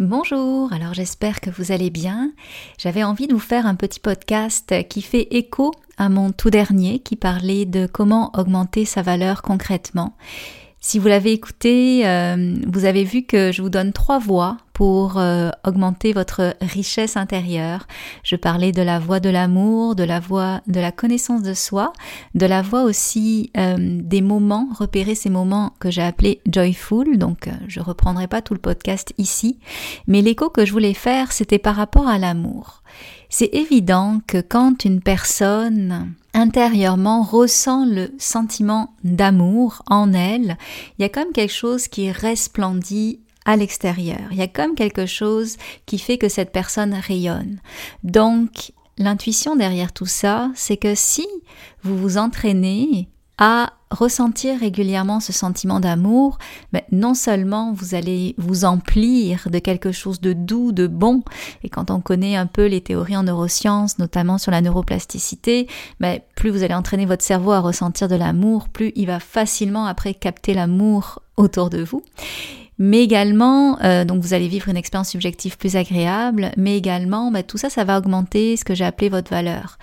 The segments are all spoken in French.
Bonjour, alors j'espère que vous allez bien. J'avais envie de vous faire un petit podcast qui fait écho à mon tout dernier qui parlait de comment augmenter sa valeur concrètement. Si vous l'avez écouté, euh, vous avez vu que je vous donne trois voies pour euh, augmenter votre richesse intérieure. Je parlais de la voie de l'amour, de la voie de la connaissance de soi, de la voie aussi euh, des moments, repérer ces moments que j'ai appelés joyful. Donc je reprendrai pas tout le podcast ici, mais l'écho que je voulais faire, c'était par rapport à l'amour. C'est évident que quand une personne intérieurement ressent le sentiment d'amour en elle, il y a comme quelque chose qui resplendit à l'extérieur. Il y a comme quelque chose qui fait que cette personne rayonne. Donc, l'intuition derrière tout ça, c'est que si vous vous entraînez à ressentir régulièrement ce sentiment d'amour, mais non seulement vous allez vous emplir de quelque chose de doux, de bon, et quand on connaît un peu les théories en neurosciences, notamment sur la neuroplasticité, mais plus vous allez entraîner votre cerveau à ressentir de l'amour, plus il va facilement après capter l'amour autour de vous mais également, euh, donc vous allez vivre une expérience subjective plus agréable, mais également, bah, tout ça, ça va augmenter ce que j'ai appelé votre valeur.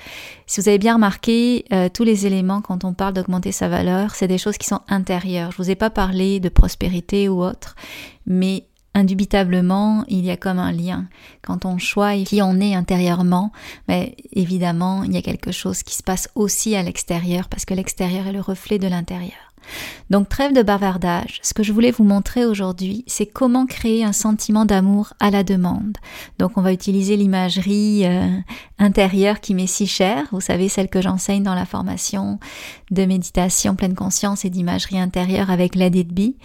Si vous avez bien remarqué, euh, tous les éléments, quand on parle d'augmenter sa valeur, c'est des choses qui sont intérieures. Je vous ai pas parlé de prospérité ou autre, mais indubitablement, il y a comme un lien. Quand on choisit qui on est intérieurement, mais évidemment, il y a quelque chose qui se passe aussi à l'extérieur, parce que l'extérieur est le reflet de l'intérieur. Donc trêve de bavardage, ce que je voulais vous montrer aujourd'hui, c'est comment créer un sentiment d'amour à la demande. Donc on va utiliser l'imagerie euh, intérieure qui m'est si chère, vous savez celle que j'enseigne dans la formation de méditation pleine conscience et d'imagerie intérieure avec l'aide Be.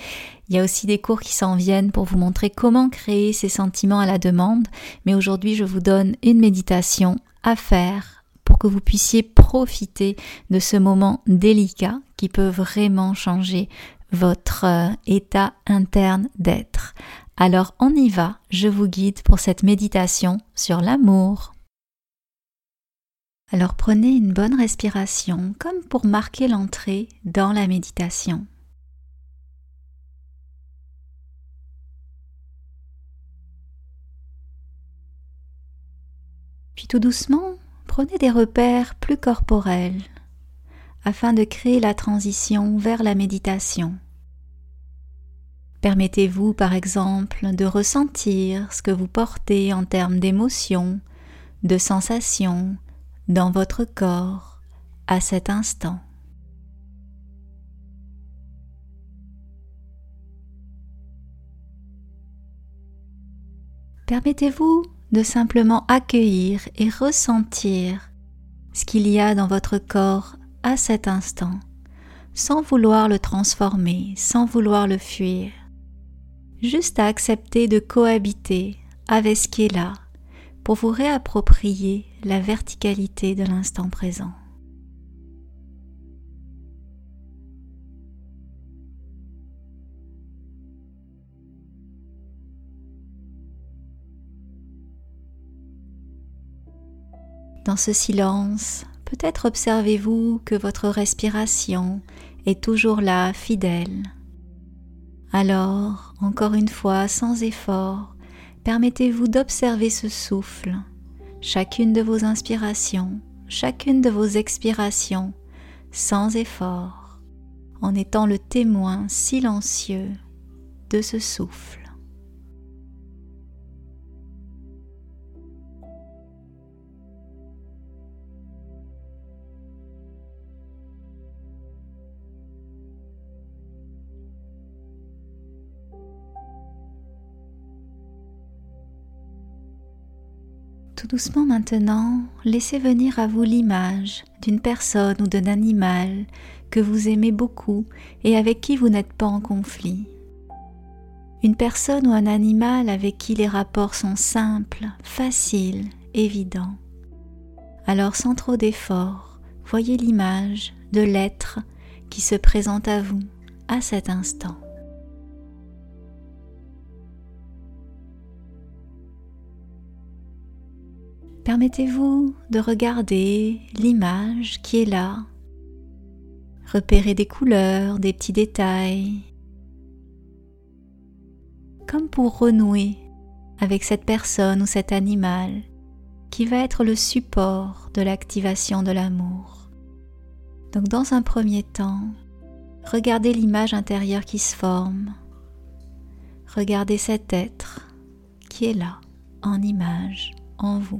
Il y a aussi des cours qui s'en viennent pour vous montrer comment créer ces sentiments à la demande, mais aujourd'hui je vous donne une méditation à faire que vous puissiez profiter de ce moment délicat qui peut vraiment changer votre euh, état interne d'être. Alors on y va, je vous guide pour cette méditation sur l'amour. Alors prenez une bonne respiration comme pour marquer l'entrée dans la méditation. Puis tout doucement, prenez des repères plus corporels afin de créer la transition vers la méditation. Permettez-vous par exemple de ressentir ce que vous portez en termes d'émotions, de sensations dans votre corps à cet instant. Permettez-vous de simplement accueillir et ressentir ce qu'il y a dans votre corps à cet instant, sans vouloir le transformer, sans vouloir le fuir, juste à accepter de cohabiter avec ce qui est là pour vous réapproprier la verticalité de l'instant présent. Dans ce silence, peut-être observez-vous que votre respiration est toujours là, fidèle. Alors, encore une fois, sans effort, permettez-vous d'observer ce souffle, chacune de vos inspirations, chacune de vos expirations, sans effort, en étant le témoin silencieux de ce souffle. Tout doucement maintenant, laissez venir à vous l'image d'une personne ou d'un animal que vous aimez beaucoup et avec qui vous n'êtes pas en conflit. Une personne ou un animal avec qui les rapports sont simples, faciles, évidents. Alors sans trop d'effort, voyez l'image de l'être qui se présente à vous à cet instant. Permettez-vous de regarder l'image qui est là, repérer des couleurs, des petits détails, comme pour renouer avec cette personne ou cet animal qui va être le support de l'activation de l'amour. Donc dans un premier temps, regardez l'image intérieure qui se forme, regardez cet être qui est là, en image, en vous.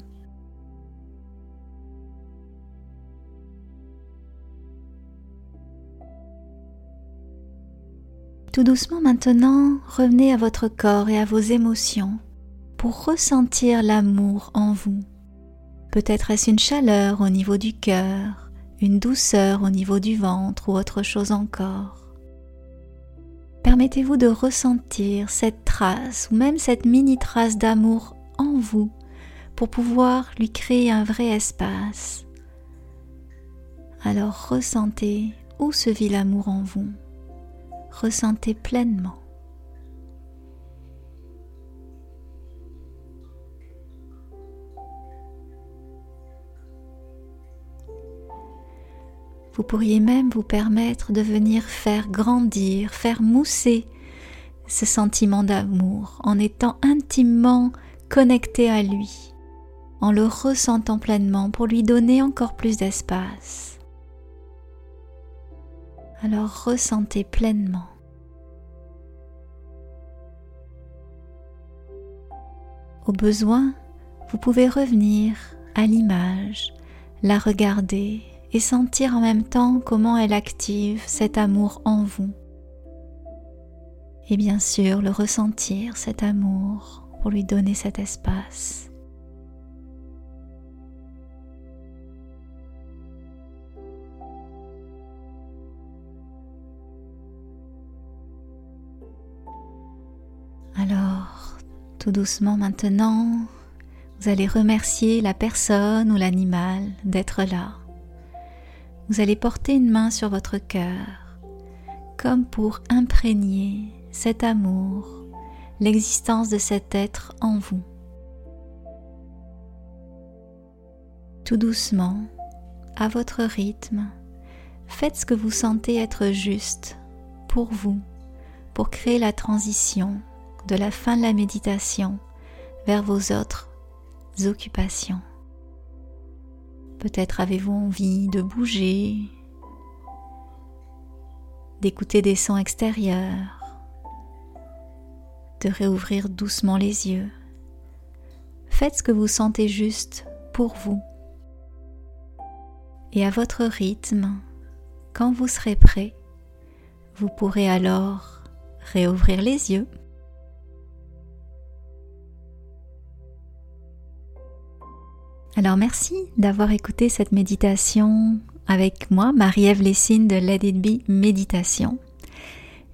Tout doucement maintenant, revenez à votre corps et à vos émotions pour ressentir l'amour en vous. Peut-être est-ce une chaleur au niveau du cœur, une douceur au niveau du ventre ou autre chose encore. Permettez-vous de ressentir cette trace ou même cette mini trace d'amour en vous pour pouvoir lui créer un vrai espace. Alors ressentez où se vit l'amour en vous ressentez pleinement. Vous pourriez même vous permettre de venir faire grandir, faire mousser ce sentiment d'amour en étant intimement connecté à lui, en le ressentant pleinement pour lui donner encore plus d'espace alors ressentez pleinement. Au besoin, vous pouvez revenir à l'image, la regarder et sentir en même temps comment elle active cet amour en vous. Et bien sûr, le ressentir, cet amour, pour lui donner cet espace. Tout doucement maintenant, vous allez remercier la personne ou l'animal d'être là. Vous allez porter une main sur votre cœur, comme pour imprégner cet amour, l'existence de cet être en vous. Tout doucement, à votre rythme, faites ce que vous sentez être juste pour vous, pour créer la transition de la fin de la méditation vers vos autres occupations. Peut-être avez-vous envie de bouger, d'écouter des sons extérieurs, de réouvrir doucement les yeux. Faites ce que vous sentez juste pour vous. Et à votre rythme, quand vous serez prêt, vous pourrez alors réouvrir les yeux. Alors merci d'avoir écouté cette méditation avec moi, Marie-Ève Lessine de Let It Méditation.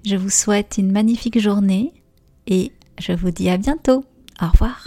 Je vous souhaite une magnifique journée et je vous dis à bientôt. Au revoir.